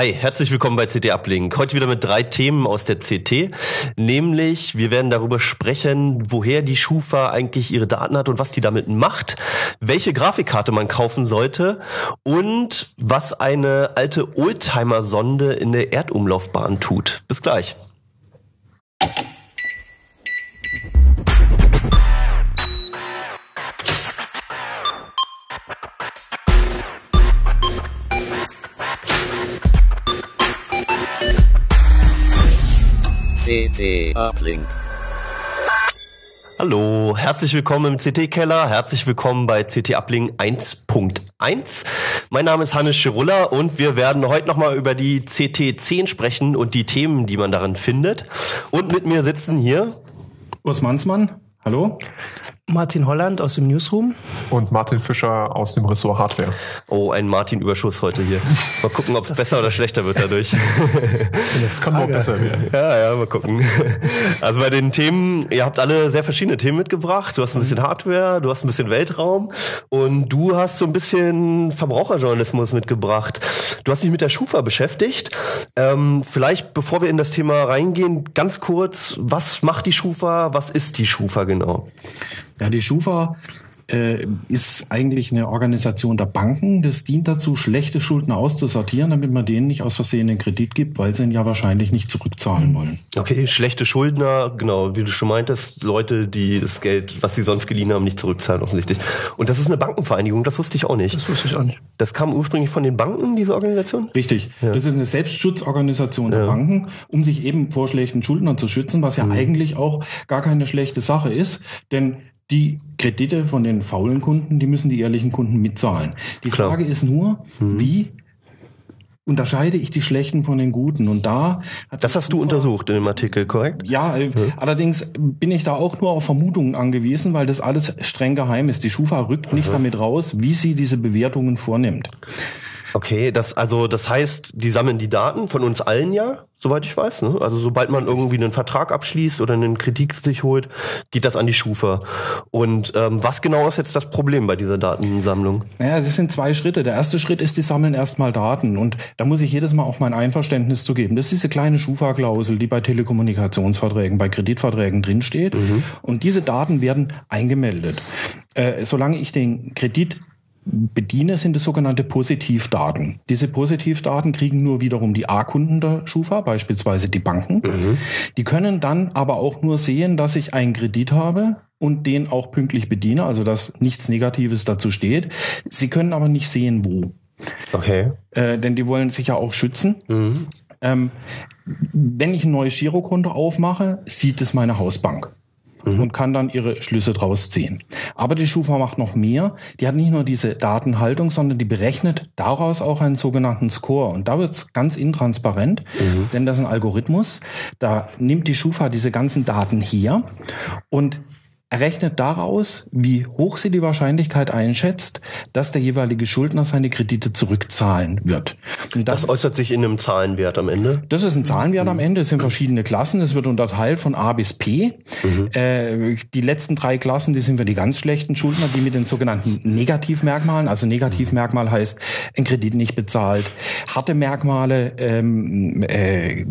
Hi, herzlich willkommen bei CT Uplink. Heute wieder mit drei Themen aus der CT. Nämlich, wir werden darüber sprechen, woher die Schufa eigentlich ihre Daten hat und was die damit macht, welche Grafikkarte man kaufen sollte und was eine alte Oldtimer-Sonde in der Erdumlaufbahn tut. Bis gleich. CT Uplink. Hallo, herzlich willkommen im CT-Keller, herzlich willkommen bei CT Uplink 1.1. Mein Name ist Hannes Schirulla und wir werden heute nochmal über die CT10 sprechen und die Themen, die man darin findet. Und mit mir sitzen hier Urs Mansmann, hallo. Martin Holland aus dem Newsroom. Und Martin Fischer aus dem Ressort Hardware. Oh, ein Martin-Überschuss heute hier. Mal gucken, ob es besser oder schlechter wird dadurch. Das kann nur besser werden. Ja, ja, mal gucken. Also bei den Themen, ihr habt alle sehr verschiedene Themen mitgebracht. Du hast ein bisschen Hardware, du hast ein bisschen Weltraum und du hast so ein bisschen Verbraucherjournalismus mitgebracht. Du hast dich mit der Schufa beschäftigt. Ähm, vielleicht, bevor wir in das Thema reingehen, ganz kurz, was macht die Schufa? Was ist die Schufa genau? Ja, die Schufa äh, ist eigentlich eine Organisation der Banken. Das dient dazu, schlechte Schulden auszusortieren, damit man denen nicht aus Versehen den Kredit gibt, weil sie ihn ja wahrscheinlich nicht zurückzahlen wollen. Okay, schlechte Schuldner, genau, wie du schon meintest, Leute, die das Geld, was sie sonst geliehen haben, nicht zurückzahlen offensichtlich. Und das ist eine Bankenvereinigung, das wusste ich auch nicht. Das wusste ich auch nicht. Das kam ursprünglich von den Banken, diese Organisation? Richtig. Das ist eine Selbstschutzorganisation der Banken, um sich eben vor schlechten Schuldnern zu schützen, was ja eigentlich auch gar keine schlechte Sache ist, denn die Kredite von den faulen Kunden, die müssen die ehrlichen Kunden mitzahlen. Die Klar. Frage ist nur, wie unterscheide ich die schlechten von den guten? Und da Das hast du untersucht in dem Artikel, korrekt? Ja, äh, allerdings bin ich da auch nur auf Vermutungen angewiesen, weil das alles streng geheim ist. Die Schufa rückt nicht damit raus, wie sie diese Bewertungen vornimmt. Okay, das also das heißt, die sammeln die Daten von uns allen ja, soweit ich weiß. Ne? Also sobald man irgendwie einen Vertrag abschließt oder einen Kredit sich holt, geht das an die Schufa. Und ähm, was genau ist jetzt das Problem bei dieser Datensammlung? Naja, das sind zwei Schritte. Der erste Schritt ist, die sammeln erstmal Daten. Und da muss ich jedes Mal auch mein Einverständnis zu geben. Das ist diese kleine Schufa-Klausel, die bei Telekommunikationsverträgen, bei Kreditverträgen drinsteht. Und diese Daten werden eingemeldet. Äh, solange ich den Kredit bediene, sind es sogenannte Positivdaten. Diese Positivdaten kriegen nur wiederum die A-Kunden der Schufa, beispielsweise die Banken. Die können dann aber auch nur sehen, dass ich einen Kredit habe und den auch pünktlich bediene, also dass nichts Negatives dazu steht. Sie können aber nicht sehen, wo. Okay. Äh, denn die wollen sich ja auch schützen. Ähm, wenn ich ein neues Girokonto aufmache, sieht es meine Hausbank. Und kann dann ihre Schlüsse draus ziehen. Aber die Schufa macht noch mehr. Die hat nicht nur diese Datenhaltung, sondern die berechnet daraus auch einen sogenannten Score. Und da wird es ganz intransparent, denn das ist ein Algorithmus. Da nimmt die Schufa diese ganzen Daten her und errechnet daraus, wie hoch sie die Wahrscheinlichkeit einschätzt, dass der jeweilige Schuldner seine Kredite zurückzahlen wird. Und Das äußert sich in einem Zahlenwert am Ende. das ist ein Zahlenwert Mhm. am Ende. Es sind verschiedene Klassen. Es wird unterteilt von A bis P. Mhm. Äh, die letzten drei Klassen, die sind für die ganz schlechten Schuldner, die mit den sogenannten Negativmerkmalen. Also Negativmerkmal heißt, ein Kredit nicht bezahlt. Harte Merkmale, ähm, äh,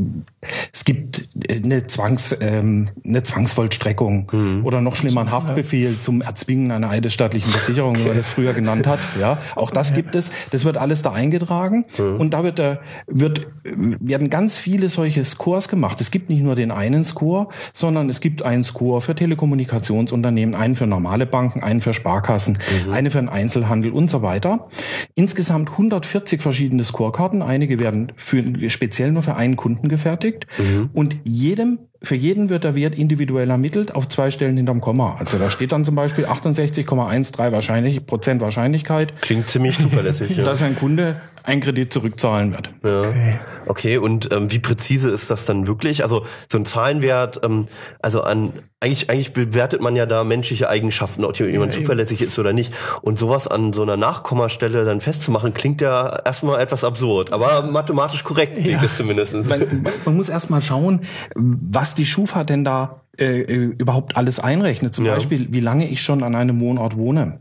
es gibt eine, Zwangs, ähm, eine Zwangsvollstreckung Mhm. oder noch schlimmer ein Haftbefehl zum Erzwingen einer eidesstattlichen Versicherung, wie man das früher genannt hat. Ja, auch das gibt es. Das wird alles da eingetragen und da wird, der, wird werden ganz viele solche Scores gemacht. Es gibt nicht nur den einen Score, sondern es gibt einen Score für Telekommunikationsunternehmen, einen für normale Banken, einen für Sparkassen, eine für den Einzelhandel und so weiter. Insgesamt 140 verschiedene Scorekarten. Einige werden für, speziell nur für einen Kunden gefertigt und jedem für jeden wird der Wert individuell ermittelt auf zwei Stellen hinterm Komma. Also da steht dann zum Beispiel 68,13 wahrscheinlich, Prozent Wahrscheinlichkeit, Klingt ziemlich zuverlässig. ja. dass ein Kunde einen Kredit zurückzahlen wird. Ja. Okay, und ähm, wie präzise ist das dann wirklich? Also so ein Zahlenwert, ähm, also an eigentlich eigentlich bewertet man ja da menschliche Eigenschaften, ob jemand zuverlässig ist oder nicht. Und sowas an so einer Nachkommastelle dann festzumachen, klingt ja erstmal etwas absurd, aber mathematisch korrekt klingt es zumindest. Man, man muss erst mal schauen, was die Schufa denn da äh, äh, überhaupt alles einrechne. Zum Ja. Beispiel, wie lange ich schon an einem Wohnort wohne.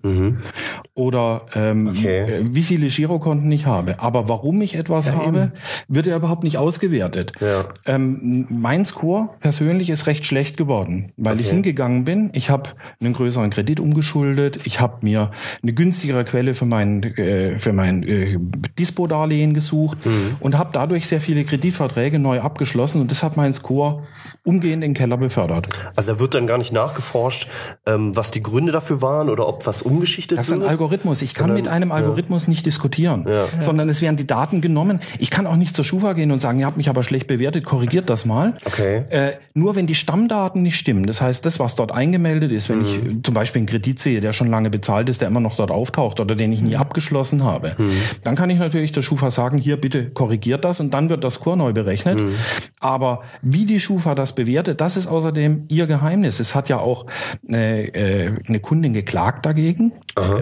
Oder ähm, Okay. äh, wie viele Girokonten ich habe. Aber warum ich etwas habe, wird ja überhaupt nicht ausgewertet. Ja. Ähm, mein Score persönlich ist recht schlecht geworden, weil ich hingegangen bin. Ich habe einen größeren Kredit umgeschuldet. Ich habe mir eine günstigere Quelle für mein äh, für mein äh, Dispo-Darlehen gesucht und habe dadurch sehr viele Kreditverträge neu abgeschlossen und das hat meinen Score umgehend in den Keller befördert. Also da wird dann gar nicht nachgeforscht, ähm, was die Gründe dafür waren oder ob was umgeschichtet Das ist ein wird. Algorithmus. Ich kann mit einem Algorithmus nicht diskutieren, sondern es werden die Daten genommen. Ich kann auch nicht zur Schufa gehen und sagen, ihr habt mich aber schlecht bewertet, korrigiert das mal. Okay. Äh, nur wenn die Stammdaten nicht stimmen, das heißt, das, was dort eingemeldet ist, wenn ich Mhm. äh, zum Beispiel einen Kredit sehe, der schon lange bezahlt ist, der immer noch dort auftaucht oder den ich Mhm. nie abgeschlossen habe, dann kann ich natürlich der Schufa sagen, hier bitte korrigiert das und dann wird das Score neu berechnet. Mhm. Aber wie die Schufa das bewertet, das ist außerdem ihr Geheimnis. Es hat ja auch eine, äh, eine Kundin geklagt dagegen,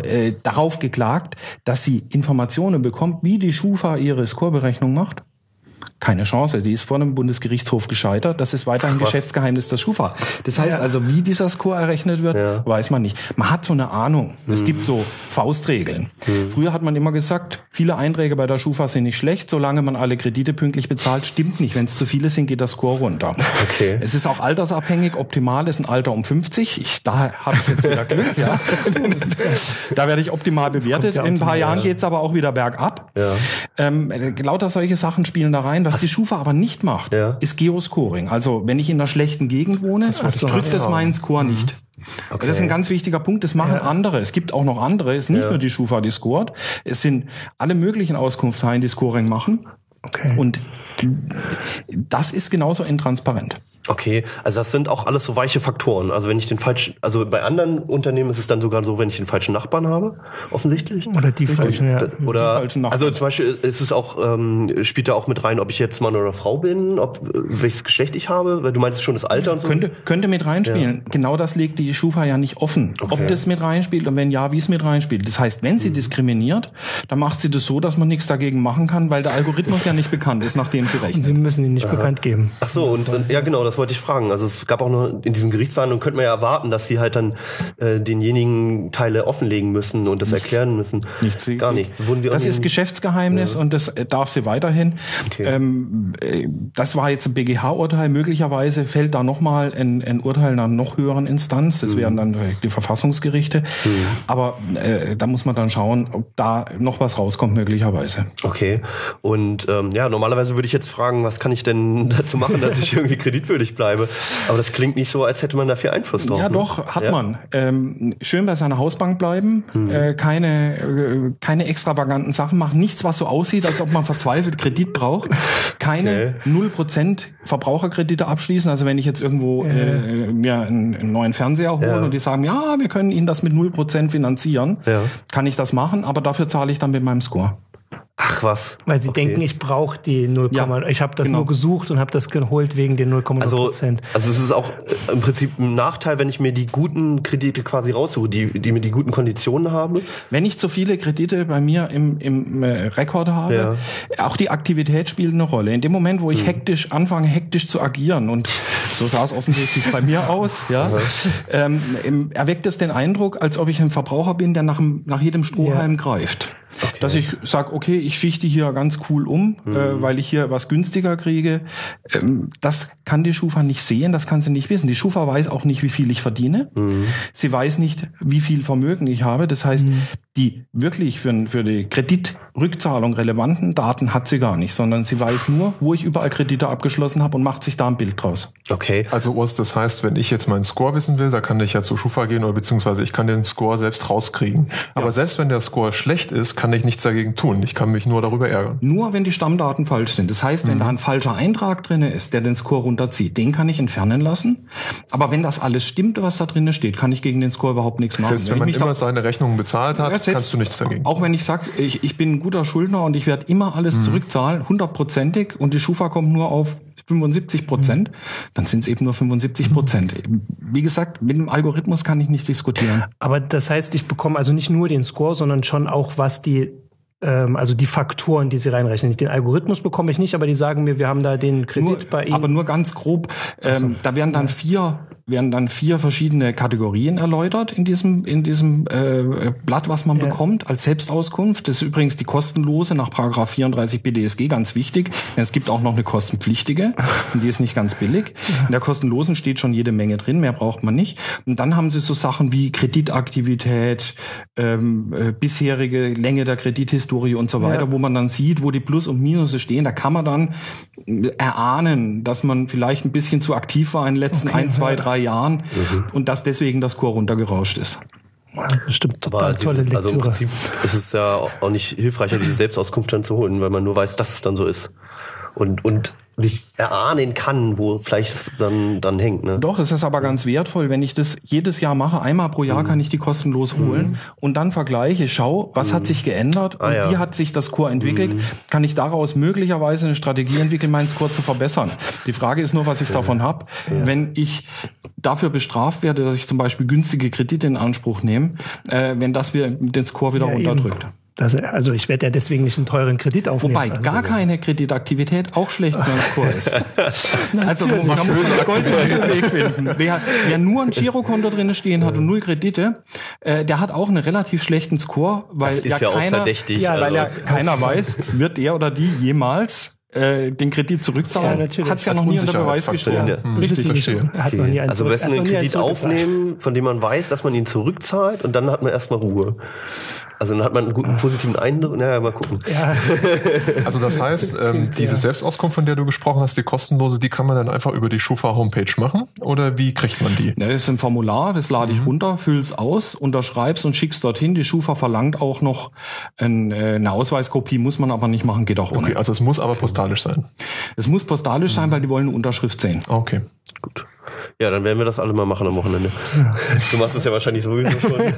äh, darauf geklagt, dass sie Informationen bekommt, wie die Schufa ihre Scoreberechnung macht. Keine Chance. Die ist vor einem Bundesgerichtshof gescheitert. Das ist weiterhin was. Geschäftsgeheimnis der Schufa. Das heißt also, wie dieser Score errechnet wird, Ja. weiß man nicht. Man hat so eine Ahnung. Es gibt so Faustregeln. Früher hat man immer gesagt, viele Einträge bei der Schufa sind nicht schlecht, solange man alle Kredite pünktlich bezahlt. Stimmt nicht. Wenn es zu viele sind, geht der Score runter. Okay. Es ist auch altersabhängig. Optimal ist ein Alter um 50. Ich, da habe ich jetzt wieder Glück. Ja. da werde ich optimal bewertet. ja In ein paar Jahren geht's aber auch wieder bergab. Ja. Ähm, äh, lauter solche Sachen spielen da rein. Was die Schufa aber nicht macht, Ja. ist Geoscoring. Also wenn ich in einer schlechten Gegend wohne, so, drückt das ja. meinen Score nicht. Okay. Das ist ein ganz wichtiger Punkt. Das machen andere. Es gibt auch noch andere. Es ist nicht Ja. nur die Schufa, die scoret. Es sind alle möglichen Auskunftshaien, die Scoring machen. Okay. Und das ist genauso intransparent. Okay, also das sind auch alles so weiche Faktoren. Also wenn ich den falschen, also bei anderen Unternehmen ist es dann sogar so, wenn ich den falschen Nachbarn habe, offensichtlich. Oder die falschen, ja. Das, oder falschen Nachbarn. also zum Beispiel ist es auch ähm, spielt da auch mit rein, ob ich jetzt Mann oder Frau bin, ob welches Geschlecht ich habe, weil du meinst schon das Alter und so. Könnte, könnte mit reinspielen. Genau das legt die Schufa ja nicht offen. Okay. Ob das mit reinspielt und wenn ja, wie es mit reinspielt. Das heißt, wenn sie diskriminiert, dann macht sie das so, dass man nichts dagegen machen kann, weil der Algorithmus ja nicht bekannt ist, nachdem sie Und rechnet. Sie müssen ihn nicht bekannt geben. Ach so, und, und ja genau, das wollte ich fragen. Also es gab auch noch in diesen Gerichtsverhandlungen könnte man ja erwarten, dass sie halt dann äh, denjenigen Teile offenlegen müssen und das erklären müssen. Nichts. Gar nichts. Wurden wir Das ist Geschäftsgeheimnis und das äh, darf sie weiterhin. Okay. Ähm, äh, das war jetzt ein BGH-Urteil. Möglicherweise fällt da nochmal ein, ein Urteil einer noch höheren Instanz. Mhm. Das wären dann äh, die Verfassungsgerichte. Aber äh, da muss man dann schauen, ob da noch was rauskommt, möglicherweise. Okay. Und ähm, ja, normalerweise würde ich jetzt fragen, was kann ich denn dazu machen, dass ich irgendwie kreditwürdig bleibe? Aber das klingt nicht so, als hätte man da viel Einfluss drauf. Ja, ne? doch, hat Ja? man. Ähm, schön bei seiner Hausbank bleiben, äh, keine, äh, keine extravaganten Sachen machen, nichts, was so aussieht, als ob man verzweifelt Kredit braucht, keine null Prozent Verbraucherkredite abschließen. Also wenn ich jetzt irgendwo äh, mir einen, einen neuen Fernseher hole Ja. und die sagen, ja, wir können Ihnen das mit null Prozent finanzieren, Ja. kann ich das machen, aber dafür zahle ich dann mit meinem Score. Ach was. Weil sie Okay. denken, ich brauche die 0, Ja, ich habe das genau. nur gesucht und habe das geholt wegen den 0,0 Also, Prozent. also es ist auch äh, im Prinzip ein Nachteil, wenn ich mir die guten Kredite quasi raussuche, die, die mir die guten Konditionen haben. Wenn ich zu viele Kredite bei mir im, im äh, Rekord habe, auch die Aktivität spielt eine Rolle. In dem Moment, wo ich Hm. hektisch anfange, hektisch zu agieren und so sah es offensichtlich bei mir aus, ja, ähm, erweckt es den Eindruck, als ob ich ein Verbraucher bin, der nach, nach jedem Strohhalm greift. Dass ich sage, okay, ich schichte hier ganz cool um, Hm. äh, weil ich hier was günstiger kriege. Ähm, das kann die Schufa nicht sehen, das kann sie nicht wissen. Die Schufa weiß auch nicht, wie viel ich verdiene. Hm. Sie weiß nicht, wie viel Vermögen ich habe. Das heißt, die wirklich für, für die Kreditrückzahlung relevanten Daten hat sie gar nicht, sondern sie weiß nur, wo ich überall Kredite abgeschlossen habe und macht sich da ein Bild draus. Okay. Also Urs, das heißt, wenn ich jetzt meinen Score wissen will, da kann ich ja zu Schufa gehen oder beziehungsweise ich kann den Score selbst rauskriegen. Aber selbst wenn der Score schlecht ist, kann ich nichts dagegen tun. Ich kann mich nur darüber ärgern. Nur wenn die Stammdaten falsch sind. Das heißt, wenn da ein falscher Eintrag drinne ist, der den Score runterzieht, den kann ich entfernen lassen. Aber wenn das alles stimmt, was da drinne steht, kann ich gegen den Score überhaupt nichts machen. Selbst wenn ich man immer seine Rechnungen bezahlt hat, Ja, kannst du nichts dagegen. Auch wenn ich sage, ich, ich bin ein guter Schuldner und ich werde immer alles zurückzahlen, hundertprozentig, und die Schufa kommt nur auf 75 Prozent, dann sind es eben nur 75 Prozent. Wie gesagt, mit dem Algorithmus kann ich nicht diskutieren. Aber das heißt, ich bekomme also nicht nur den Score, sondern schon auch, was die, ähm, also die Faktoren, die sie reinrechnen. Den Algorithmus bekomme ich nicht, aber die sagen mir, wir haben da den Kredit Nur, bei Ihnen. aber nur ganz grob. Ähm, Da werden dann vier werden dann vier verschiedene Kategorien erläutert in diesem, in diesem äh, Blatt, was man Ja. bekommt als Selbstauskunft. Das ist übrigens die kostenlose nach Paragraph 34 BDSG, ganz wichtig. Es gibt auch noch eine kostenpflichtige, und die ist nicht ganz billig. In der kostenlosen steht schon jede Menge drin, mehr braucht man nicht. Und dann haben sie so Sachen wie Kreditaktivität, ähm, äh, bisherige Länge der Kredithistorie und so weiter, Ja. wo man dann sieht, wo die Plus und Minus stehen. Da kann man dann erahnen, dass man vielleicht ein bisschen zu aktiv war in den letzten Okay, ein, zwei, ja. drei Jahren und dass deswegen das Chor runtergerauscht ist. Aber total tolle diese, also im Lektüre. Prinzip ist es ja auch nicht hilfreicher, diese Selbstauskunft dann zu holen, weil man nur weiß, dass es dann so ist. Und, und sich erahnen kann, wo vielleicht es dann, dann hängt. Ne? Doch, es ist aber ganz wertvoll, wenn ich das jedes Jahr mache. Einmal pro Mhm. Jahr kann ich die kostenlos holen und dann vergleiche, schau, was hat sich geändert und Ah, ja. Mhm. wie hat sich das Score entwickelt. Kann ich daraus möglicherweise eine Strategie entwickeln, meinen Score zu verbessern. Die Frage ist nur, was ich davon habe. Wenn ich dafür bestraft werde, dass ich zum Beispiel günstige Kredite in Anspruch nehme, äh, wenn das wir den Score wieder Ja, eben. Das, also ich werde ja deswegen nicht einen teuren Kredit aufnehmen. Wobei Also, gar keine Kreditaktivität auch schlecht für einen Score ist. also man muss einen goldenen Mittelweg finden. Wer, wer nur ein Girokonto drin stehen hat und null Kredite, äh, der hat auch einen relativ schlechten Score, weil Das ist ja, auch keiner, verdächtig. Ja, weil ja also, keiner weiß, wird der oder die jemals äh, den Kredit Ja, zurückzahlen. natürlich. Hat's ja Als noch nie unter Beweis gestellt. Ja. Hm, Richtig. Verstehe. Hat einen also hat den nie einen Kredit aufnehmen, von dem man weiß, dass man ihn zurückzahlt und dann hat man erstmal Ruhe. Also dann hat man einen guten positiven Eindruck. Naja, mal gucken. Ja, Also das heißt, ähm, diese Selbstauskunft, von der du gesprochen hast, die kostenlose, die kann man dann einfach über die Schufa-Homepage machen? Oder wie kriegt man die? Ja, das ist ein Formular, das lade Mhm. ich runter, füll's aus, unterschreib's und schick's dorthin. Die Schufa verlangt auch noch ein, äh, eine Ausweiskopie, muss man aber nicht machen, geht auch ohne. Okay, also es muss aber postalisch sein. Es muss postalisch sein, weil die wollen eine Unterschrift sehen. Okay. Gut. Ja, dann werden wir das alle mal machen am Wochenende. Du machst es ja wahrscheinlich sowieso schon.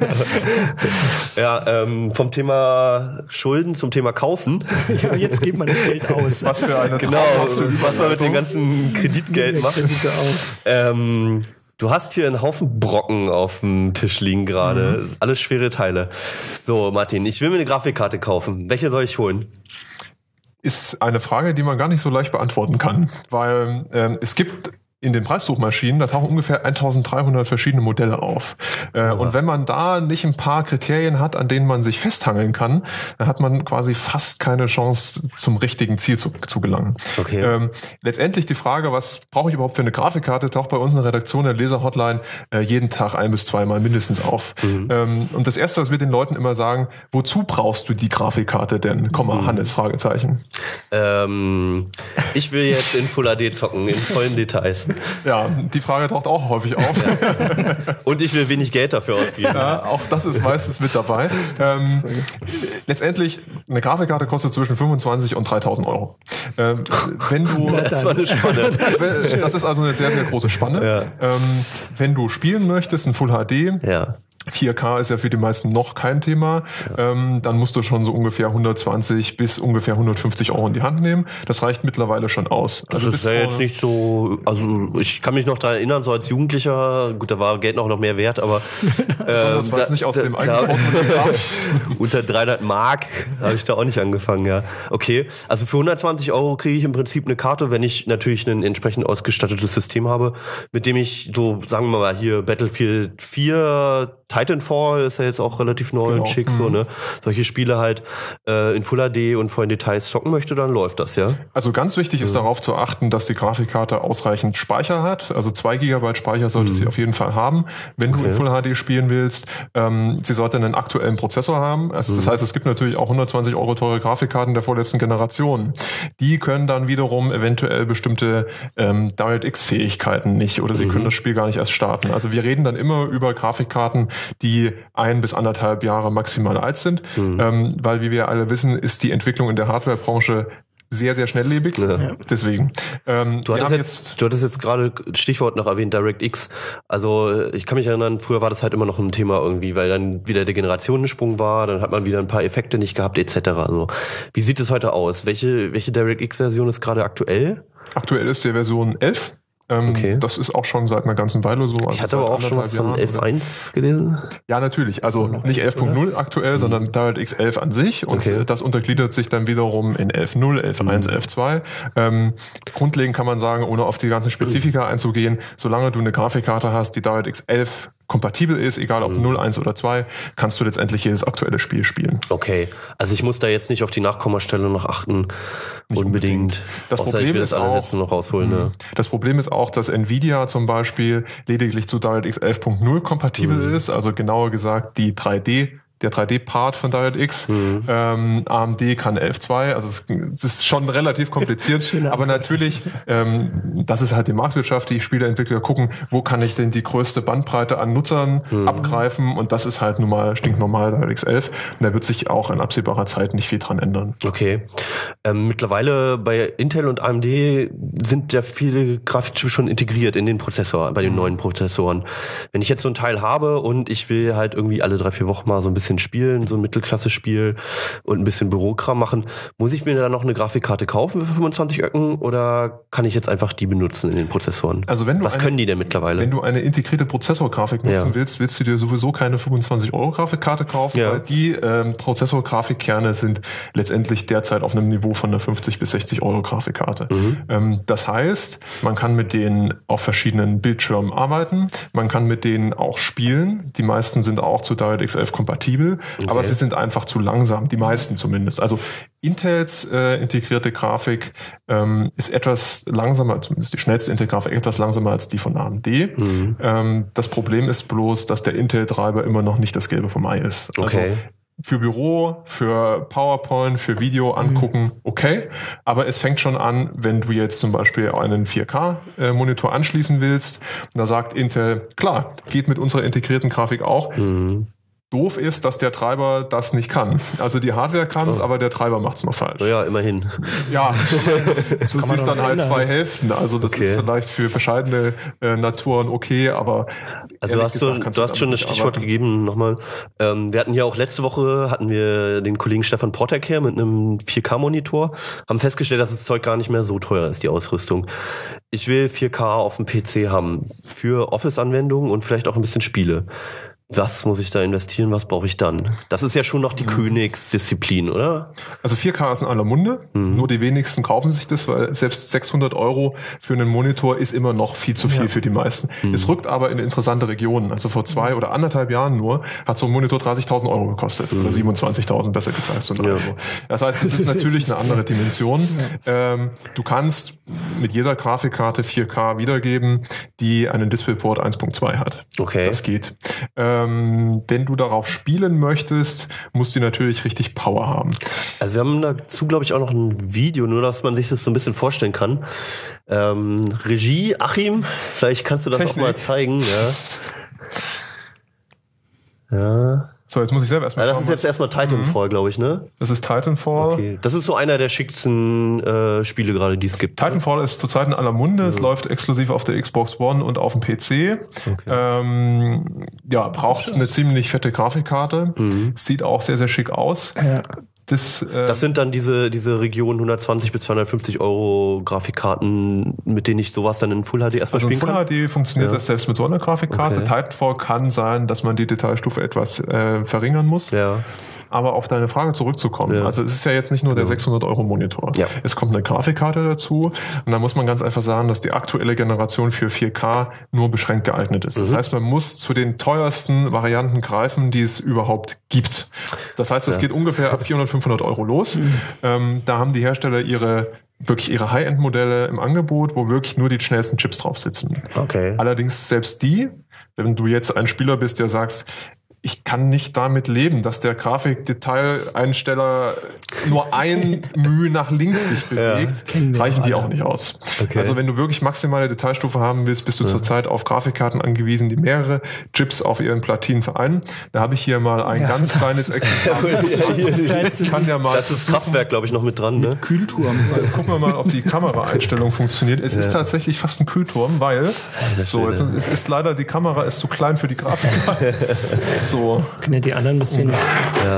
ja, ähm, vom Thema Schulden zum Thema Kaufen. ja, jetzt gibt man das Geld aus. Was für eine Genau, was man mit dem ganzen Kreditgeld macht. Kredite. Ähm, du hast hier einen Haufen Brocken auf dem Tisch liegen gerade. Alles schwere Teile. So, Martin, ich will mir eine Grafikkarte kaufen. Welche soll ich holen? ist eine Frage, die man gar nicht so leicht beantworten kann, weil ähm, es gibt in den Preissuchmaschinen, da tauchen ungefähr 1300 verschiedene Modelle auf. Äh, und wenn man da nicht ein paar Kriterien hat, an denen man sich festhangeln kann, dann hat man quasi fast keine Chance, zum richtigen Ziel zu, zu gelangen. Okay. Ähm, letztendlich die Frage, was brauche ich überhaupt für eine Grafikkarte, taucht bei uns in der Redaktion der Leser-Hotline äh, jeden Tag ein bis zweimal mindestens auf. Ähm, und das Erste, was wir den Leuten immer sagen, wozu brauchst du die Grafikkarte denn? Komma, Hannes, Fragezeichen. Ähm, ich will jetzt in Full HD zocken, in vollen Details. Ja, die Frage taucht auch häufig auf. Und ich will wenig Geld dafür ausgeben. Ja, auch das ist meistens mit dabei. Ähm, letztendlich, eine Grafikkarte kostet zwischen 25 und 3000 Euro. Ähm, wenn du, Das war eine Spanne. das ist, das ist also eine sehr, sehr große Spanne. Ja. Ähm, wenn du spielen möchtest, in Full HD, Ja. 4K ist ja für die meisten noch kein Thema. Ähm, dann musst du schon so ungefähr 120 bis ungefähr 150 Euro in die Hand nehmen. Das reicht mittlerweile schon aus. Das bis ist ja jetzt nicht so, also ich kann mich noch daran erinnern, so als Jugendlicher, gut, da war Geld noch noch mehr wert, aber Besonders, weil es da- nicht aus da- dem eigenen unter 300 Mark habe ich da auch nicht angefangen, ja. Okay, also für 120 Euro kriege ich im Prinzip eine Karte, wenn ich natürlich ein entsprechend ausgestattetes System habe, mit dem ich so, sagen wir mal hier Battlefield 4, Titanfall ist ja jetzt auch relativ neu Genau. und schick, so, ne? Solche Spiele halt äh, in Full HD und vollen Details zocken möchte, dann läuft das, ja. Also ganz wichtig ist darauf zu achten, dass die Grafikkarte ausreichend Speicher hat. Also zwei Gigabyte Speicher sollte sie auf jeden Fall haben, wenn du in Full HD spielen willst. Ähm, sie sollte einen aktuellen Prozessor haben. Also Das heißt, es gibt natürlich auch 120 Euro teure Grafikkarten der vorletzten Generation. Die können dann wiederum eventuell bestimmte ähm, DirectX-Fähigkeiten nicht oder sie können das Spiel gar nicht erst starten. Also wir reden dann immer über Grafikkarten, die ein bis anderthalb Jahre maximal alt sind, ähm, weil wie wir alle wissen, ist die Entwicklung in der Hardwarebranche sehr, sehr schnelllebig. Ja. Deswegen. Ähm, Du hattest, haben jetzt, du hattest jetzt gerade Stichwort noch erwähnt, DirectX. Also ich kann mich erinnern, früher war das halt immer noch ein Thema irgendwie, weil dann wieder der Generationensprung war, dann hat man wieder ein paar Effekte nicht gehabt etc. Also wie sieht es heute aus? Welche, welche DirectX-Version ist gerade aktuell? aktuell ist die Version 11. Ähm, Okay. Das ist auch schon seit einer ganzen Weile so. Also Ich hatte aber auch schon was von anderthalb Jahren oder- 11.1 gelesen. Ja, natürlich. Also nicht 11.0 aktuell, sondern DirectX 11 an sich. Und Mhm. Okay. Mhm. äh, das untergliedert sich dann wiederum in 11.0, 11.1, 11.2. Ähm, grundlegend kann man sagen, ohne auf die ganzen Spezifika einzugehen, solange du eine Grafikkarte hast, die DirectX 11 kompatibel ist, egal Mhm. ob 0, 1 oder 2, kannst du letztendlich jedes aktuelle Spiel spielen. Okay, also ich muss da jetzt nicht auf die Nachkommastelle noch achten. unbedingt. Das Außer Problem ich will ist das jetzt nur noch rausholen. Ne? Das Problem ist auch, dass Nvidia zum Beispiel lediglich zu DirectX 11.0 kompatibel Mhm. ist, also genauer gesagt die 3D der 3D-Part von DirectX. Mhm. Ähm, AMD kann 11.2, also es, es ist schon relativ kompliziert, aber natürlich, ähm, das ist halt die Marktwirtschaft, die Spieleentwickler gucken, wo kann ich denn die größte Bandbreite an Nutzern Mhm. abgreifen und das ist halt nun mal stinknormal DirectX 11 und da wird sich auch in absehbarer Zeit nicht viel dran ändern. Okay. Ähm, mittlerweile bei Intel und AMD sind ja viele Grafikchips schon integriert in den Prozessor, bei den neuen Prozessoren. Wenn ich jetzt so ein Teil habe und ich will halt irgendwie alle drei, vier Wochen mal so ein bisschen spielen, so ein Mittelklasse-Spiel und ein bisschen Bürokram machen, muss ich mir dann noch eine Grafikkarte kaufen für 25 Öcken oder kann ich jetzt einfach die benutzen in den Prozessoren? Also wenn du Was eine- können die denn mittlerweile? Wenn du eine integrierte Prozessorgrafik nutzen Ja. willst, willst du dir sowieso keine 25 Euro Grafikkarte kaufen, Ja. weil die ähm, Prozessorgrafikkerne sind letztendlich derzeit auf einem Niveau von einer 50 bis 60 Euro Grafikkarte. Mhm. Ähm, das heißt, man kann mit denen auf verschiedenen Bildschirmen arbeiten, man kann mit denen auch spielen. Die meisten sind auch zu DirectX 11 kompatibel, aber sie sind einfach zu langsam, die meisten zumindest. Also Intels äh, integrierte Grafik ähm, ist etwas langsamer, zumindest die schnellste Intel-Grafik etwas langsamer als die von AMD. Mhm. Ähm, das Problem ist bloß, dass der Intel-Treiber immer noch nicht das Gelbe vom Ei ist. Okay. Also für Büro, für PowerPoint, für Video angucken, okay. Aber es fängt schon an, wenn du jetzt zum Beispiel einen 4K-Monitor anschließen willst. Und da sagt Intel, klar, geht mit unserer integrierten Grafik auch. Doof ist, dass der Treiber das nicht kann. Also die Hardware kann es, aber der Treiber macht es noch falsch. ja, immerhin. Ja, du siehst dann halt ändern. zwei Hälften. Also das Okay. ist vielleicht für bescheidene äh, Naturen okay, aber Also hast du, gesagt kannst du hast schon damit das Stichwort arbeiten. gegeben nochmal. Ähm, wir hatten ja auch letzte Woche hatten wir den Kollegen Stefan Portek her mit einem 4K-Monitor, haben festgestellt, dass das Zeug gar nicht mehr so teuer ist, die Ausrüstung. Ich will 4K auf dem PC haben für Office-Anwendungen und vielleicht auch ein bisschen Spiele. Was muss ich da investieren? Was brauche ich dann? Das ist ja schon noch die Mhm. Königsdisziplin, oder? Also 4K ist in aller Munde. Mhm. Nur die wenigsten kaufen sich das, weil selbst 600 Euro für einen Monitor ist immer noch viel zu viel für die meisten. Mhm. Es rückt aber in interessante Regionen. Also vor zwei oder anderthalb Jahren nur hat so ein Monitor 30.000 Euro gekostet. Mhm. Oder 27.000 besser gesagt. So Euro. Das heißt, es ist natürlich eine andere Dimension. Ähm, du kannst mit jeder Grafikkarte 4K wiedergeben, die einen DisplayPort 1.2 hat. Okay. Das geht. Ähm, wenn du darauf spielen möchtest, musst du natürlich richtig Power haben. Also wir haben dazu, glaube ich, auch noch ein Video, nur dass man sich das so ein bisschen vorstellen kann. Ähm, Regie, Achim, vielleicht kannst du das Technik. auch mal zeigen. Ja. Ja. So, jetzt muss ich selber erstmal ja das schauen, ist jetzt erstmal Titanfall, glaube ich, ne? Das ist Titanfall. Okay. Das ist so einer der schicksten äh, Spiele gerade, die es gibt. Titanfall ist zurzeit in aller Munde. Es läuft exklusiv auf der Xbox One und auf dem PC. Ähm, ja, braucht eine ziemlich fette Grafikkarte. Sieht auch sehr, sehr schick aus. Ja. Das, äh, Das sind dann diese, diese Region 120 bis 250 Euro Grafikkarten, mit denen ich sowas dann in Full HD erstmal also in spielen Full kann. HD funktioniert Ja. das selbst mit so einer Grafikkarte. Okay. Titanfall kann sein, dass man die Detailstufe etwas äh, verringern muss. Ja. Aber auf deine Frage zurückzukommen, Ja. also es ist ja jetzt nicht nur der 600 Euro Monitor. Ja. Es kommt eine Grafikkarte dazu und da muss man ganz einfach sagen, dass die aktuelle Generation für 4K nur beschränkt geeignet ist. Mhm. Das heißt, man muss zu den teuersten Varianten greifen, die es überhaupt gibt. Das heißt, es geht ungefähr ab 400, 500 Euro los. Mhm. Ähm, da haben die Hersteller ihre wirklich ihre High-End-Modelle im Angebot, wo wirklich nur die schnellsten Chips drauf sitzen. Okay. Allerdings selbst die, wenn du jetzt ein Spieler bist, der sagst, ich kann nicht damit leben, dass der Grafikdetaileinsteller nur ein Mühe nach links sich bewegt, wir reichen die alle. auch nicht aus. Okay. Also wenn du wirklich maximale Detailstufe haben willst, bist du zurzeit auf Grafikkarten angewiesen, die mehrere Chips auf ihren Platinen vereinen. Da habe ich hier mal ein Ja, ganz das- kleines Exemplar. Kann ja mal Das ist Kraftwerk, glaube ich, noch mit dran, ne? Kühlturm. Jetzt gucken wir mal, ob die Kameraeinstellung funktioniert. Es ist tatsächlich fast ein Kühlturm, weil so, es ist, leider die Kamera ist zu klein für die Grafik. So. Können ja die anderen ein bisschen,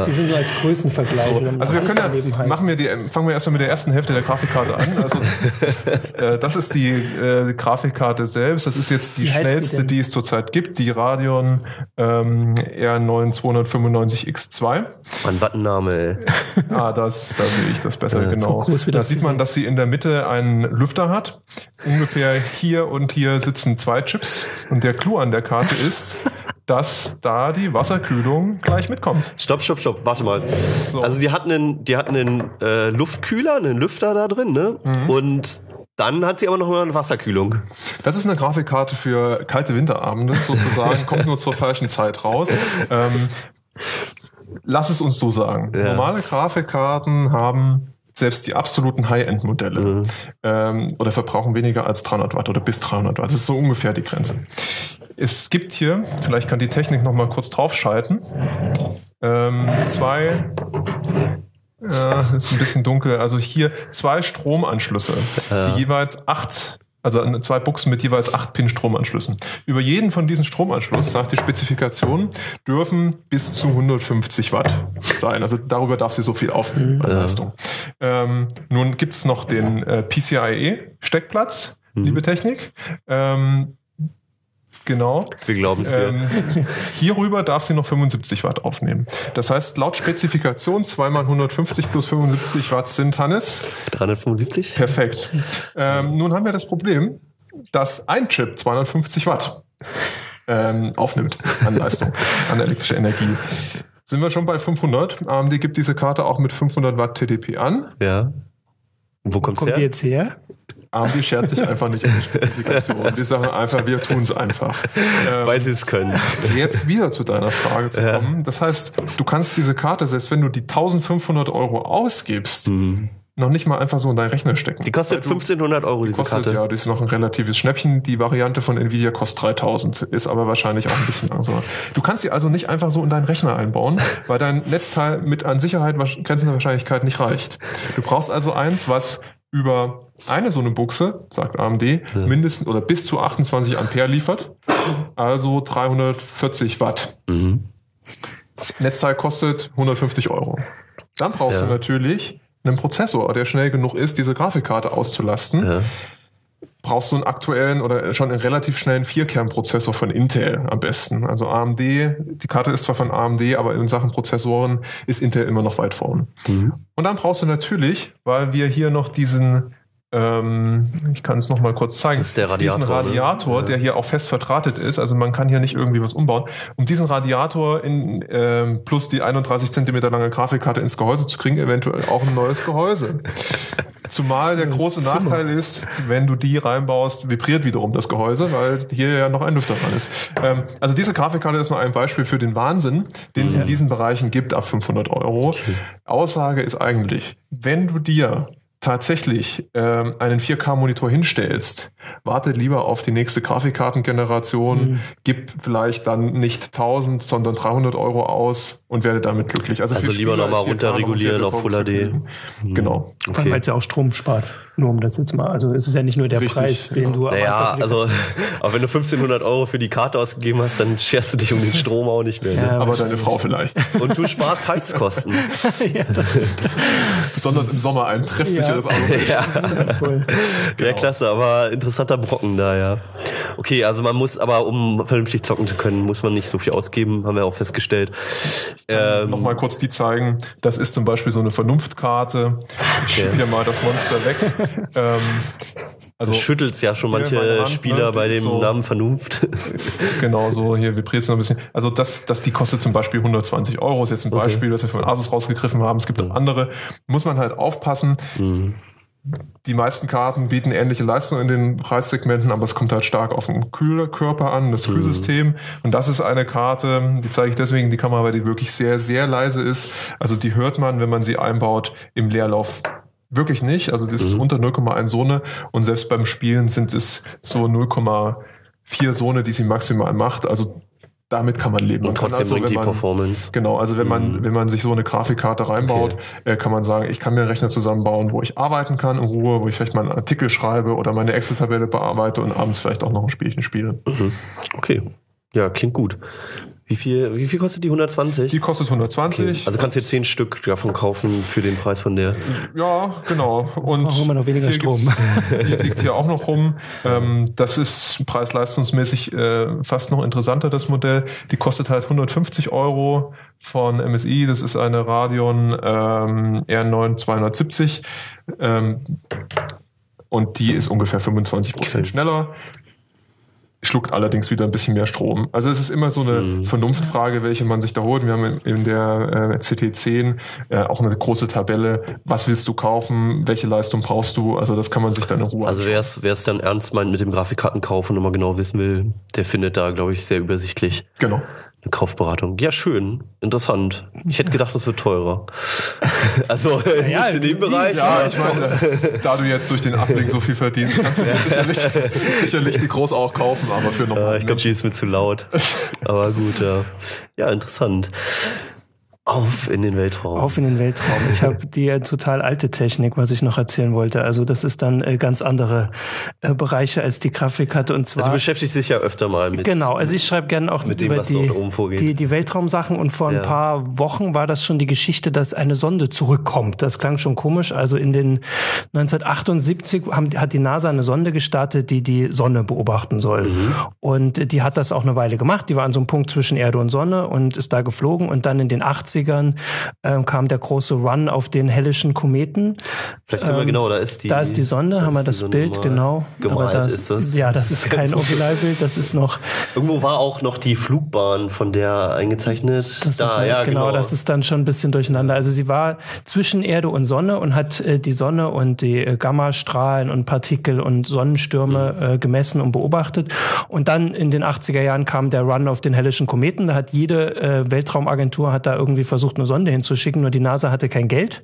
die sind nur als Größenvergleich. So. Also wir können ja, machen wir die, fangen wir erstmal mit der ersten Hälfte der Grafikkarte an. Also äh, das ist die äh, Grafikkarte selbst. Das ist jetzt die Wie schnellste, die es zurzeit gibt, die Radeon ähm, R9 295X2. Mann, was ein Name, ey. Ah, das, da sehe ich das besser, genau. so groß wie da das sieht man, dass sie in der Mitte einen Lüfter hat. Ungefähr hier und hier sitzen zwei Chips. Und der Clou an der Karte ist, dass da die Wasserkühlung gleich mitkommt. Stopp, stopp, stopp, warte mal. Also die hatten einen, die hatten einen äh, Luftkühler, einen Lüfter da drin, ne? Mhm. Und dann hat sie aber noch mal eine Wasserkühlung. Das ist eine Grafikkarte für kalte Winterabende sozusagen, kommt nur zur falschen Zeit raus. Ähm, lass es uns so sagen. Ja. Normale Grafikkarten haben selbst die absoluten High-End-Modelle ähm, oder verbrauchen weniger als 300 Watt oder bis 300 Watt. Das ist so ungefähr die Grenze. Es gibt hier, vielleicht kann die Technik noch mal kurz draufschalten, ähm, zwei ja, ist ein bisschen dunkel. Also hier zwei Stromanschlüsse, die jeweils acht, also zwei Buchsen mit jeweils acht Pin Stromanschlüssen. Über jeden von diesen Stromanschluss, sagt die Spezifikation, dürfen bis zu 150 Watt sein. Also darüber darf sie so viel aufnehmen an Leistung. Ähm, nun gibt's noch den äh, PCIe-Steckplatz, liebe Technik. Ähm, genau. Wir glauben es dir. Ähm, hierüber darf sie noch 75 Watt aufnehmen. Das heißt, laut Spezifikation 2 mal 150 plus 75 Watt sind, Hannes, 375? perfekt. Ähm, nun haben wir das Problem, dass ein Chip 250 Watt ähm, aufnimmt an Leistung, an elektrischer Energie. Sind wir schon bei 500? AMD gibt diese Karte auch mit 500 Watt TDP an. Ja. Wo kommt's Kommt die her? jetzt her? AMD schert sich einfach nicht um die Spezifikation. Die sagen einfach, wir tun es einfach. Ähm, Weil sie es können. Jetzt wieder zu deiner Frage zu kommen. Das heißt, du kannst diese Karte, selbst wenn du die 1500 Euro ausgibst, noch nicht mal einfach so in deinen Rechner stecken. Mhm. Die kostet 1500 Euro, diese Kostet, Karte. ja, die ist noch ein relatives Schnäppchen. Die Variante von Nvidia kostet 3000, ist aber wahrscheinlich auch ein bisschen langsamer. Du kannst sie also nicht einfach so in deinen Rechner einbauen, weil dein Netzteil mit an Sicherheit grenzender Wahrscheinlichkeit nicht reicht. Du brauchst also eins, was über eine so eine Buchse, sagt AMD, mindestens oder bis zu 28 Ampere liefert. Also 340 Watt. Netzteil kostet 150 Euro. Dann brauchst Ja. du natürlich einen Prozessor, der schnell genug ist, diese Grafikkarte auszulasten. Ja. Brauchst du einen aktuellen oder schon einen relativ schnellen Vierkernprozessor von Intel am besten. Also AMD, die Karte ist zwar von AMD, aber in Sachen Prozessoren ist Intel immer noch weit vorn. Und dann brauchst du natürlich, weil wir hier noch diesen ähm, ich kann es noch mal kurz zeigen. ist der Radiator, Diesen ne? Radiator, der hier auch fest verdrahtet ist. Also man kann hier nicht irgendwie was umbauen. Um diesen Radiator in, ähm, plus die 31 Zentimeter lange Grafikkarte ins Gehäuse zu kriegen, eventuell auch ein neues Gehäuse. Zumal der große Zimmer. Nachteil ist, wenn du die reinbaust, vibriert wiederum das Gehäuse, weil hier ja noch ein Lüfter dran ist. Ähm, also diese Grafikkarte ist nur ein Beispiel für den Wahnsinn, den es in diesen Bereichen gibt ab 500 Euro. Aussage ist eigentlich, wenn du dir tatsächlich ähm, einen 4K-Monitor hinstellst, warte lieber auf die nächste Grafikkartengeneration, gib vielleicht dann nicht 1000, sondern 300 Euro aus und werde damit glücklich. Also für lieber Spieler noch mal ist 4K noch ein sehr, runterregulieren auf Full HD. Vergnügen. Genau. Vor allem, weil es ja auch Strom spart. Nur um das jetzt mal, also es ist ja nicht nur der Richtig, Preis, den du am Naja, also, aber wenn du 1500 Euro für die Karte ausgegeben hast, dann scherst du dich um den Strom auch nicht mehr. Ne? Ja, Aber deine Frau vielleicht. Und du sparst Heizkosten. ja, Besonders im Sommer ein treffsicheres Auto. ja. ist voll. ja, klasse, aber interessanter Brocken da, ja. Okay, also man muss aber, um vernünftig zocken zu können, muss man nicht so viel ausgeben, haben wir auch festgestellt. Ähm, Nochmal kurz die zeigen. Das ist zum Beispiel so eine Vernunftkarte. Ich schiebe dir mal das Monster weg. ähm, also schüttelt's ja schon manche Hand, Spieler ne, bei dem so- Namen Vernunft. genau so, hier vibriert es noch ein bisschen. Also das, das, die kostet zum Beispiel 120 Euro. Ist jetzt ein Beispiel, das wir von Asus rausgegriffen haben. Es gibt auch andere. Muss man halt aufpassen. Die meisten Karten bieten ähnliche Leistungen in den Preissegmenten, aber es kommt halt stark auf den Kühlkörper an, das Kühlsystem. Und das ist eine Karte, die zeige ich deswegen in die Kamera, weil die wirklich sehr, sehr leise ist. Also die hört man, wenn man sie einbaut, im Leerlauf wirklich nicht. Also das ist unter 0,1 Sone und selbst beim Spielen sind es so 0,4 Sone, die sie maximal macht. Also damit kann man leben. Man Und trotzdem also, bringt die man- Performance. Genau, also wenn man, wenn man sich so eine Grafikkarte reinbaut, äh, kann man sagen, ich kann mir einen Rechner zusammenbauen, wo ich arbeiten kann in Ruhe, wo ich vielleicht mal einen Artikel schreibe oder meine Excel-Tabelle bearbeite und abends vielleicht auch noch ein Spielchen spiele. Okay. Ja, klingt gut. Wie viel, wie viel kostet die 120? Die kostet 120. Also kannst du jetzt 10 Stück davon kaufen für den Preis von der. Ja, genau. Und Brauchen wir noch weniger Strom. Die liegt hier auch noch rum. Ähm, das ist preis-leistungsmäßig äh, fast noch interessanter, das Modell. Die kostet halt 150 Euro von MSI. Das ist eine Radeon ähm, R9 270. Ähm, und die ist ungefähr 25 Prozent schneller. Schluckt allerdings wieder ein bisschen mehr Strom. Also es ist immer so eine Vernunftfrage, welche man sich da holt. Wir haben in- der äh, CT10 äh, auch eine große Tabelle. Was willst du kaufen? Welche Leistung brauchst du? Also das kann man sich dann in Ruhe Also wer es wer es dann ernst meint mit dem Grafikkartenkauf und immer genau wissen will, der findet da, glaube ich, sehr übersichtlich Genau. Eine Kaufberatung. Ja, schön, interessant. Ich hätte gedacht, das wird teurer. also äh, Ja, nicht in dem Bereich. Ja, ich meine, da du jetzt durch den Ablink so viel verdienst, kannst du dir sicherlich, sicherlich die groß auch kaufen, aber für Ja, normale ich glaube, die ist mir zu laut. Aber gut, ja. Ja, interessant. Auf in den Weltraum. Auf in den Weltraum. Ich habe die äh, total alte Technik, was ich noch erzählen wollte. Also das ist dann äh, ganz andere äh, Bereiche als die Grafikkarte und du zwar beschäftigst dich ja öfter mal mit. Genau, also ich schreibe gerne auch Mit dem, über die, vorgeht. die, die Weltraumsachen und vor Ja. ein paar Wochen war das schon die Geschichte, dass eine Sonde zurückkommt. Das klang schon komisch. Also in den 1978 haben, hat die NASA eine Sonde gestartet, die die Sonne beobachten soll. Mhm. Und die hat das auch eine Weile gemacht. Die war an so einem Punkt zwischen Erde und Sonne und ist da geflogen. Und dann in den 80ern ähm, kam der große Run auf den hellischen Kometen. Vielleicht können wir genau, da ist die. Da ist die Sonde, da haben wir das Sonde Bild, genau. Gemalt da, ist das. Ja, das ist kein Originalbild, das ist noch Irgendwo war auch noch die Flugbahn von der eingezeichnet. Da, ja, genau. genau, das ist dann schon ein bisschen durcheinander. Also sie war zwischen Erde und Sonne und hat äh, die Sonne und die äh, Gammastrahlen und Partikel und Sonnenstürme Mhm. äh, gemessen und beobachtet. Und dann in den 80er Jahren kam der Run auf den hellischen Kometen. Da hat jede äh, Weltraumagentur hat da irgendwie versucht, eine Sonde hinzuschicken, nur die NASA hatte kein Geld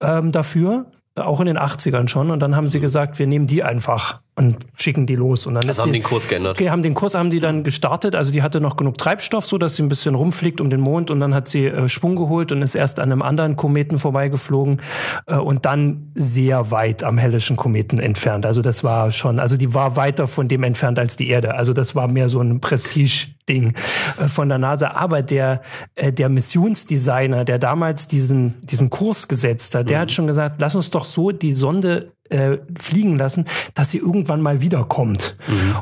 ähm, dafür. Auch in den 80ern schon. Und dann haben sie gesagt, wir nehmen die einfach und schicken die los. Und dann Also haben die, den Kurs geändert. Okay, haben den Kurs haben die dann gestartet. Also die hatte noch genug Treibstoff, so dass sie ein bisschen rumfliegt um den Mond und dann hat sie äh, Schwung geholt und ist erst an einem anderen Kometen vorbeigeflogen äh, und dann sehr weit am hellischen Kometen entfernt. Also das war schon, also die war weiter von dem entfernt als die Erde. Also das war mehr so ein Prestige-Ding äh, von der NASA. Aber der äh, der Missionsdesigner, der damals diesen diesen Kurs gesetzt hat, der hat schon gesagt, lass uns doch so die Sonde äh, fliegen lassen, dass sie irgendwann mal wiederkommt.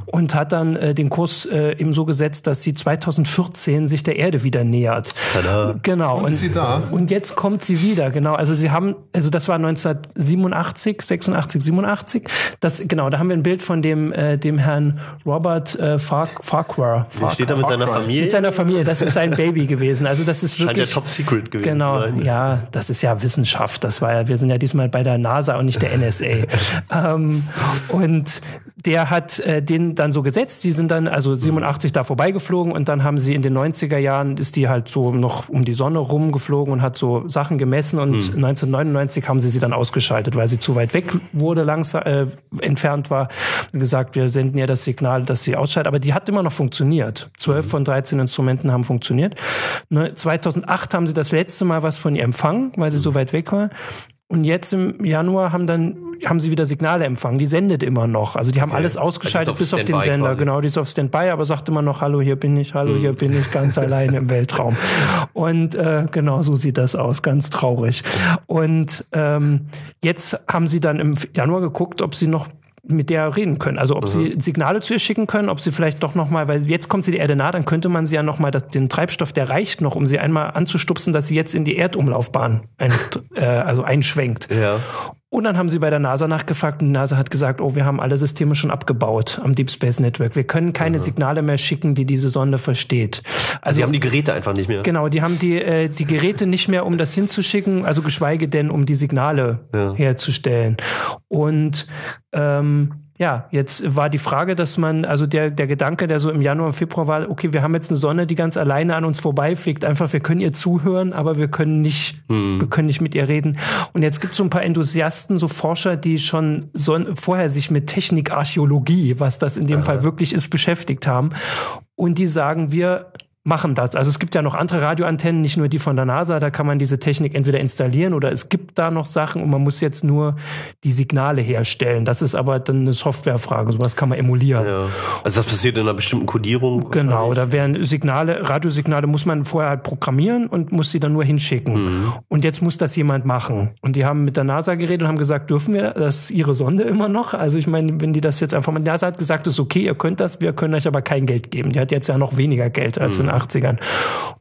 Und hat dann äh, den Kurs äh, eben so gesetzt, dass sie 2014 sich der Erde wieder nähert. Tada. Genau. Und da? Und jetzt kommt sie wieder, genau. Also sie haben, also das war 1987, 86, 87. Das, genau, da haben wir ein Bild von dem, äh, dem Herrn Robert äh, Fark, Farquhar. Der steht da mit seiner Far. Familie. Mit seiner Familie, das ist sein Baby gewesen. Also das ist Scheint ja wirklich. Top Secret gewesen Genau, sein. ja, das ist ja Wissenschaft. Das war ja, wir sind ja diesmal bei der NASA und nicht der NSA. ähm, und der hat äh, den dann so gesetzt. Sie sind dann also 87 da vorbeigeflogen und dann haben sie in den 90er Jahren ist die halt so noch um die Sonne rumgeflogen und hat so Sachen gemessen und 1999 haben sie sie dann ausgeschaltet, weil sie zu weit weg wurde, langsam äh, entfernt war. Gesagt, wir senden ihr das Signal, dass sie ausschaltet. Aber die hat immer noch funktioniert. 12 von 13 Instrumenten haben funktioniert. Ne, 2008 haben sie das letzte Mal was von ihr empfangen, weil sie so weit weg war. Und jetzt im Januar haben dann haben sie wieder Signale empfangen. Die sendet immer noch. Also die haben alles ausgeschaltet Also ist auf bis auf den Sender. quasi. Genau, die ist auf Standby, aber sagt immer noch, hallo, hier bin ich, hallo, hier bin ich ganz alleine im Weltraum. Und äh, genau so sieht das aus, ganz traurig. Und ähm, jetzt haben sie dann im Januar geguckt, ob sie noch mit der reden können. Also ob sie Signale zu ihr schicken können, ob sie vielleicht doch noch mal, weil jetzt kommt sie der Erde nah, dann könnte man sie ja noch mal das, den Treibstoff, der reicht noch, um sie einmal anzustupsen, dass sie jetzt in die Erdumlaufbahn ein, äh, also einschwenkt. Ja. Und dann haben sie bei der NASA nachgefragt und die NASA hat gesagt, oh, wir haben alle Systeme schon abgebaut am Deep Space Network. Wir können keine Signale mehr schicken, die diese Sonde versteht. Also, die haben die Geräte einfach nicht mehr. Genau, die haben die, äh, die Geräte nicht mehr, um das hinzuschicken, also geschweige denn, um die Signale Ja. herzustellen. Und ähm, ja, jetzt war die Frage, dass man, also der, der Gedanke, der so im Januar und Februar war, okay, wir haben jetzt eine Sonne, die ganz alleine an uns vorbeifliegt. Einfach, wir können ihr zuhören, aber wir können nicht, wir können nicht mit ihr reden. Und jetzt gibt es so ein paar Enthusiasten, so Forscher, die schon so, vorher sich mit Technikarchäologie, was das in dem Fall wirklich ist, beschäftigt haben. Und die sagen, wir machen das. Also es gibt ja noch andere Radioantennen, nicht nur die von der NASA, da kann man diese Technik entweder installieren oder es gibt da noch Sachen und man muss jetzt nur die Signale herstellen. Das ist aber dann eine Softwarefrage, sowas kann man emulieren. Ja. Also das passiert in einer bestimmten Kodierung? Genau, da werden Signale, Radiosignale muss man vorher halt programmieren und muss sie dann nur hinschicken. Mhm. Und jetzt muss das jemand machen. Und die haben mit der NASA geredet und haben gesagt, dürfen wir das ihre Sonde immer noch? Also ich meine, wenn die das jetzt einfach mal, die NASA hat gesagt, ist okay, ihr könnt das, wir können euch aber kein Geld geben. Die hat jetzt ja noch weniger Geld als mhm. in 80ern.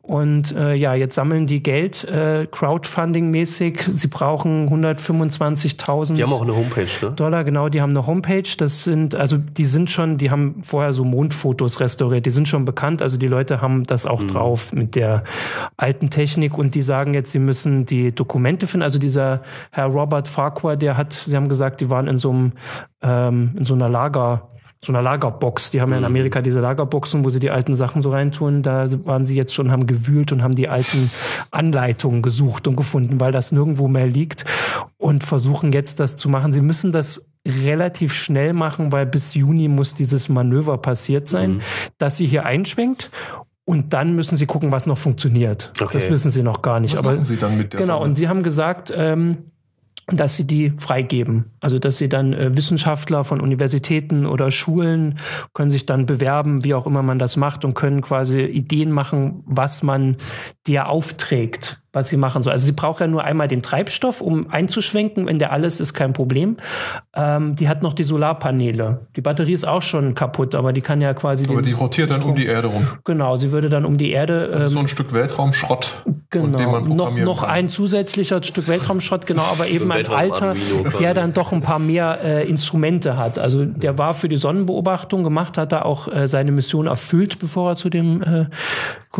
Und äh, ja, jetzt sammeln die Geld äh, Crowdfunding-mäßig. Sie brauchen 125.000 Die haben auch eine Homepage, ne? Dollar, genau, die haben eine Homepage. Das sind, also die sind schon, die haben vorher so Mondfotos restauriert. Die sind schon bekannt. Also die Leute haben das auch mhm. drauf mit der alten Technik und die sagen jetzt, sie müssen die Dokumente finden. Also dieser Herr Robert Farquhar, der hat, sie haben gesagt, die waren in so einem, ähm, in so einer Lager so einer Lagerbox. Die haben ja in mhm. Amerika diese Lagerboxen, wo sie die alten Sachen so reintun. Da waren sie jetzt schon, haben gewühlt und haben die alten Anleitungen gesucht und gefunden, weil das nirgendwo mehr liegt und versuchen jetzt das zu machen. Sie müssen das relativ schnell machen, weil bis Juni muss dieses Manöver passiert sein, mhm. dass sie hier einschwenkt und dann müssen sie gucken, was noch funktioniert. Okay. Das wissen sie noch gar nicht. Was Aber machen sie dann mit der Genau, Sache? und sie haben gesagt, ähm, dass sie die freigeben. Also dass sie dann äh, Wissenschaftler von Universitäten oder Schulen können sich dann bewerben, wie auch immer man das macht und können quasi Ideen machen, was man dir aufträgt was sie machen soll. Also sie braucht ja nur einmal den Treibstoff, um einzuschwenken. Wenn der alles ist, kein Problem. Ähm, die hat noch die Solarpaneele. Die Batterie ist auch schon kaputt, aber die kann ja quasi. Aber die rotiert dann um die Erde rum. Genau, sie würde dann um die Erde. Ähm, so ein Stück Weltraumschrott. Genau. noch noch ein zusätzlicher Stück Weltraumschrott, genau, aber eben ein alter, der dann doch ein paar mehr äh, Instrumente hat. Also der war für die Sonnenbeobachtung gemacht, hat da auch äh, seine Mission erfüllt, bevor er zu dem. Äh,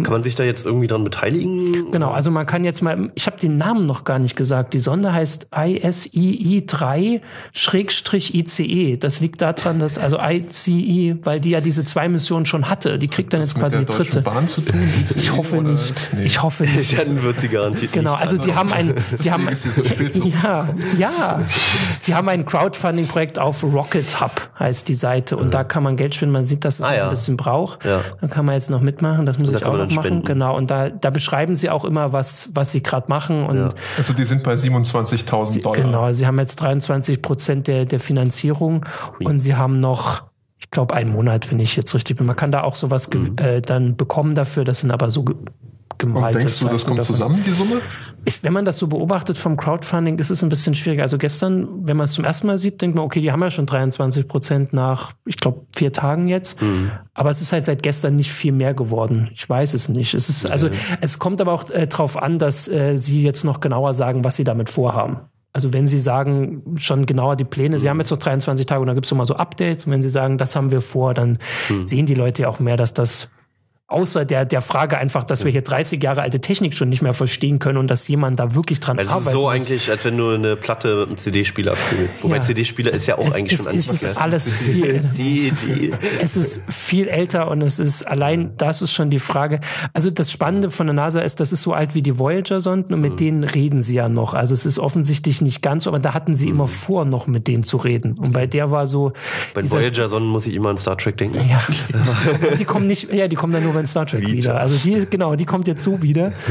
kann man sich da jetzt irgendwie dran beteiligen? Genau, also man kann jetzt mal, ich habe den Namen noch gar nicht gesagt. Die Sonde heißt ISII 3-ICE. Das liegt daran, dass also ICE, weil die ja diese zwei Missionen schon hatte, die kriegt dann jetzt quasi die dritte. Bahn zu tun? ICE ich hoffe nicht. Nee. Ich hoffe nicht. Dann wird sie garantiert. Genau, also die haben ein, die haben, so ja, ja, die haben ein Crowdfunding-Projekt auf Rocket Hub heißt die Seite und ja. da kann man Geld spenden. Man sieht, dass es ah, ja. ein bisschen braucht. Ja. Dann kann man jetzt noch mitmachen. Das muss ich auch noch machen. Spenden. Genau. Und da, da beschreiben sie auch immer, was, was sie gerade machen. Und ja. Also die sind bei 27.000 Dollar. Genau, sie haben jetzt 23 Prozent der, der Finanzierung Hui. und sie haben noch ich glaube, einen Monat, wenn ich jetzt richtig bin. Man kann da auch sowas mhm. äh, dann bekommen dafür. Das sind aber so gemalt. Und denkst du, das kommt zusammen, die Summe? Ich, wenn man das so beobachtet vom Crowdfunding, ist es ein bisschen schwieriger. Also gestern, wenn man es zum ersten Mal sieht, denkt man, okay, die haben ja schon 23 Prozent nach, ich glaube, vier Tagen jetzt. Mhm. Aber es ist halt seit gestern nicht viel mehr geworden. Ich weiß es nicht. Es ist, also, es kommt aber auch äh, darauf an, dass äh, sie jetzt noch genauer sagen, was sie damit vorhaben. Also wenn Sie sagen, schon genauer die Pläne, Sie haben jetzt noch 23 Tage und dann gibt es immer so Updates und wenn Sie sagen, das haben wir vor, dann mhm. sehen die Leute ja auch mehr, dass das außer der, der Frage einfach, dass wir hier 30 Jahre alte Technik schon nicht mehr verstehen können und dass jemand da wirklich dran arbeitet. Es ist so eigentlich, als wenn du eine Platte mit einem CD-Spieler fühlst. Wobei ja. CD-Spieler ist ja auch es, eigentlich es, schon es ist alles viel. es ist viel älter und es ist allein, das ist schon die Frage. Also das Spannende von der NASA ist, das ist so alt wie die Voyager-Sonden und mit mhm. denen reden sie ja noch. Also es ist offensichtlich nicht ganz so, aber da hatten sie mhm. immer vor, noch mit denen zu reden. Und bei der war so. Bei Voyager-Sonden muss ich immer an Star Trek denken. Ja. die kommen nicht, ja, die kommen dann nur bei Star Trek Wie wieder. Also die, genau, die kommt jetzt so wieder.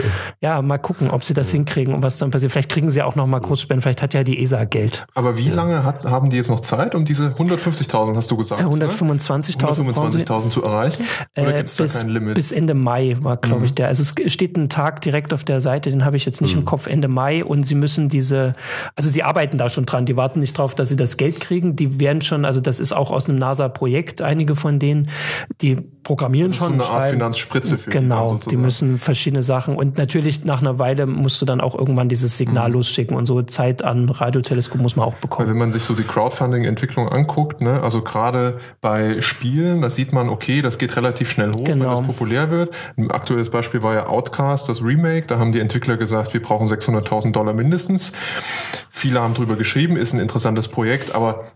Ja, mal gucken, ob sie das hinkriegen und was dann passiert. Vielleicht kriegen sie auch noch mal Großspenden. Vielleicht hat ja die ESA Geld. Aber wie lange hat, haben die jetzt noch Zeit, um diese 150.000, hast du gesagt? Ja, 125.000 125.000 zu erreichen? Oder äh, gibt es da kein Limit? Bis Ende Mai war, glaube mhm. ich, der. Also es steht ein Tag direkt auf der Seite, den habe ich jetzt nicht mhm. im Kopf, Ende Mai. Und sie müssen diese, also sie arbeiten da schon dran. Die warten nicht drauf, dass sie das Geld kriegen. Die werden schon, also das ist auch aus einem NASA-Projekt, einige von denen, die programmieren das ist schon. So eine Art Finanzspritze für Genau, die, die müssen verschiedene Sachen und natürlich nach einer Weile musst du dann auch irgendwann dieses Signal mhm. losschicken und so Zeit an Radioteleskop muss man auch bekommen. Weil wenn man sich so die Crowdfunding-Entwicklung anguckt, ne, also gerade bei Spielen, da sieht man, okay, das geht relativ schnell hoch, genau. wenn das populär wird. Ein aktuelles Beispiel war ja Outcast, das Remake, da haben die Entwickler gesagt, wir brauchen 600.000 Dollar mindestens. Viele haben drüber geschrieben, ist ein interessantes Projekt, aber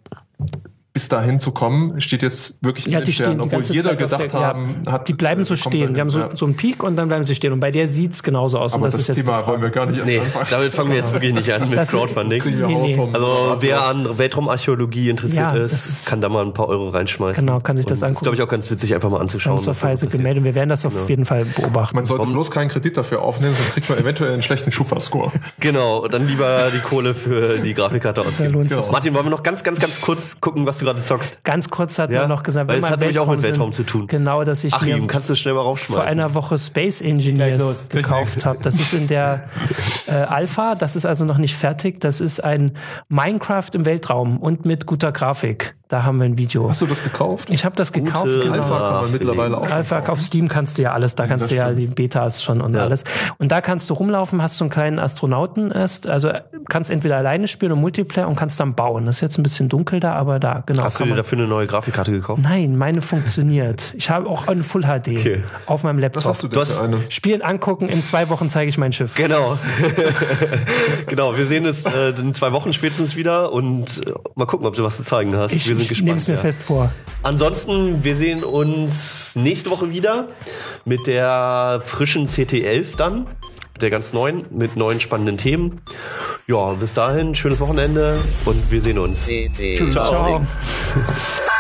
bis dahin zu kommen, steht jetzt wirklich in Ja, den die Sternen, stehen die obwohl jeder Zeit gedacht der, ja, haben, hat die bleiben so äh, kommt stehen. Wir haben so, Ja. so einen Peak und dann bleiben sie stehen. Und bei der sieht's genauso aus. Aber und das, das, ist jetzt Thema wollen wir gar nicht erst Nee, anfangen. damit fangen wir jetzt wirklich nicht an mit Das- Crowdfunding. Nee, nee. Also wer an Weltraumarchäologie interessiert Ja, das ist, ist- kann da mal ein paar Euro reinschmeißen. Genau, kann sich das angucken. Ist, glaube ich, auch ganz witzig, einfach mal Wir anzuschauen. haben uns auf so Weise gemeldet. Wir werden das auf jeden Fall beobachten. Man sollte bloß keinen Kredit dafür aufnehmen, sonst kriegt man eventuell einen schlechten Schufa-Score. Genau, dann lieber die Kohle für die Grafikkarte ausgeben. Genau. Martin, wollen wir noch ganz, ganz, ganz kurz gucken, was du gerade zockst? Ganz kurz hat Ja, man noch gesagt, weil wenn es wir hat im nämlich auch mit sind, Weltraum zu tun. Genau, dass ich Achim, mir kannst du schnell mal vor raufschmeißen? einer Woche Space Engineers gekauft habe. Das ist in der äh, Alpha, das ist also noch nicht fertig. Das ist ein Minecraft im Weltraum und mit guter Grafik. Da haben wir ein Video. Hast du das gekauft? Ich habe das gekauft. Gute genau. Alpha kann man Ah, mittlerweile auch. Alpha, auf Steam kannst du ja alles, da kannst das du ja stimmt. die Betas schon und alles. Und da kannst du rumlaufen, hast so einen kleinen Astronauten erst, also kannst entweder alleine spielen und Multiplayer und kannst dann bauen. Das ist jetzt ein bisschen dunkel da, aber da, genau. Hast du dir dafür eine neue Grafikkarte gekauft? Nein, meine funktioniert. Ich habe auch eine Full HD Okay. auf meinem Laptop. Was hast du denn für eine? Spielen angucken, in zwei Wochen zeige ich mein Schiff. Genau. genau, wir sehen uns äh, in zwei Wochen spätestens wieder und äh, mal gucken, ob du was zu zeigen hast. Ich, wir sind ich gespannt. nehme es mir ja. fest vor. Ansonsten, wir sehen uns nächste Woche wieder mit der frischen CT11 dann. Mit der ganz neuen, mit neuen spannenden Themen. Ja, bis dahin, schönes Wochenende und wir sehen uns. Ciao. Ciao.